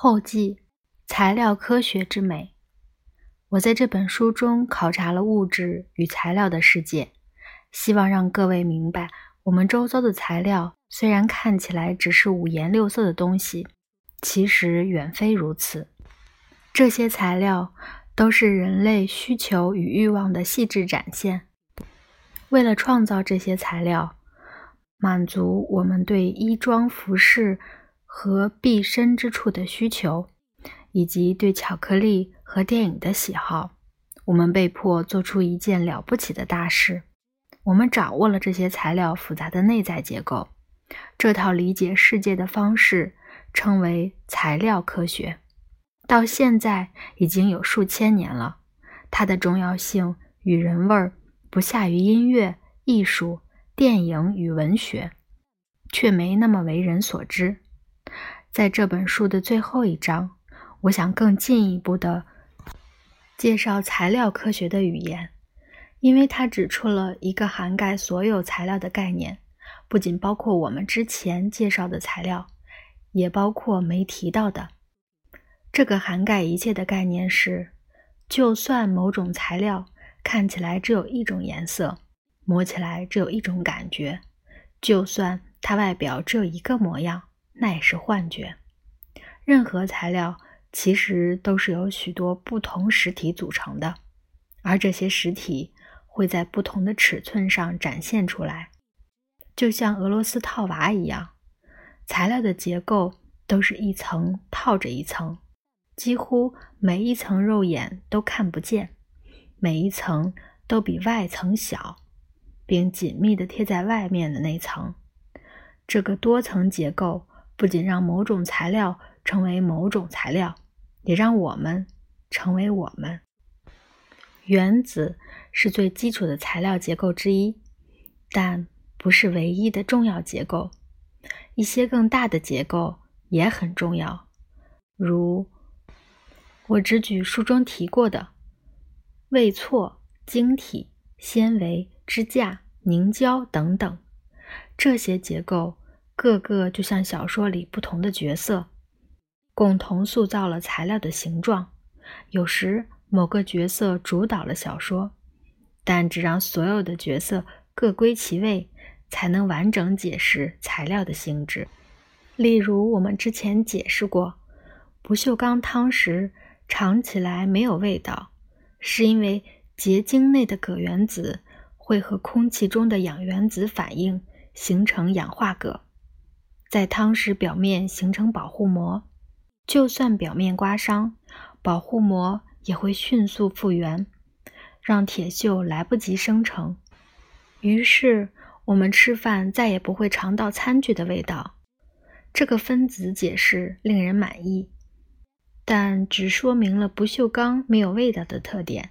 后记：材料科学之美。我在这本书中考察了物质与材料的世界，希望让各位明白，我们周遭的材料虽然看起来只是五颜六色的东西，其实远非如此。这些材料都是人类需求与欲望的细致展现。为了创造这些材料，满足我们对衣装、服饰。和毕生之处的需求，以及对巧克力和电影的喜好，我们被迫做出一件了不起的大事。我们掌握了这些材料复杂的内在结构，这套理解世界的方式称为材料科学。到现在已经有数千年了，它的重要性与人味儿不下于音乐、艺术、电影与文学，却没那么为人所知。在这本书的最后一章，我想更进一步的介绍材料科学的语言，因为它指出了一个涵盖所有材料的概念，不仅包括我们之前介绍的材料，也包括没提到的。这个涵盖一切的概念是：就算某种材料看起来只有一种颜色，摸起来只有一种感觉，就算它外表只有一个模样。那也是幻觉。任何材料其实都是由许多不同实体组成的，而这些实体会在不同的尺寸上展现出来，就像俄罗斯套娃一样。材料的结构都是一层套着一层，几乎每一层肉眼都看不见，每一层都比外层小，并紧密地贴在外面的那层。这个多层结构。不仅让某种材料成为某种材料，也让我们成为我们。原子是最基础的材料结构之一，但不是唯一的重要结构。一些更大的结构也很重要，如我只举书中提过的位错、晶体、纤维、支架、凝胶等等这些结构。个个就像小说里不同的角色，共同塑造了材料的形状。有时某个角色主导了小说，但只让所有的角色各归其位，才能完整解释材料的性质。例如，我们之前解释过，不锈钢汤匙尝起来没有味道，是因为结晶内的铬原子会和空气中的氧原子反应，形成氧化铬。在汤匙表面形成保护膜，就算表面刮伤，保护膜也会迅速复原，让铁锈来不及生成。于是我们吃饭再也不会尝到餐具的味道。这个分子解释令人满意，但只说明了不锈钢没有味道的特点。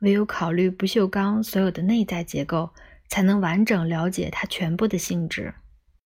唯有考虑不锈钢所有的内在结构，才能完整了解它全部的性质。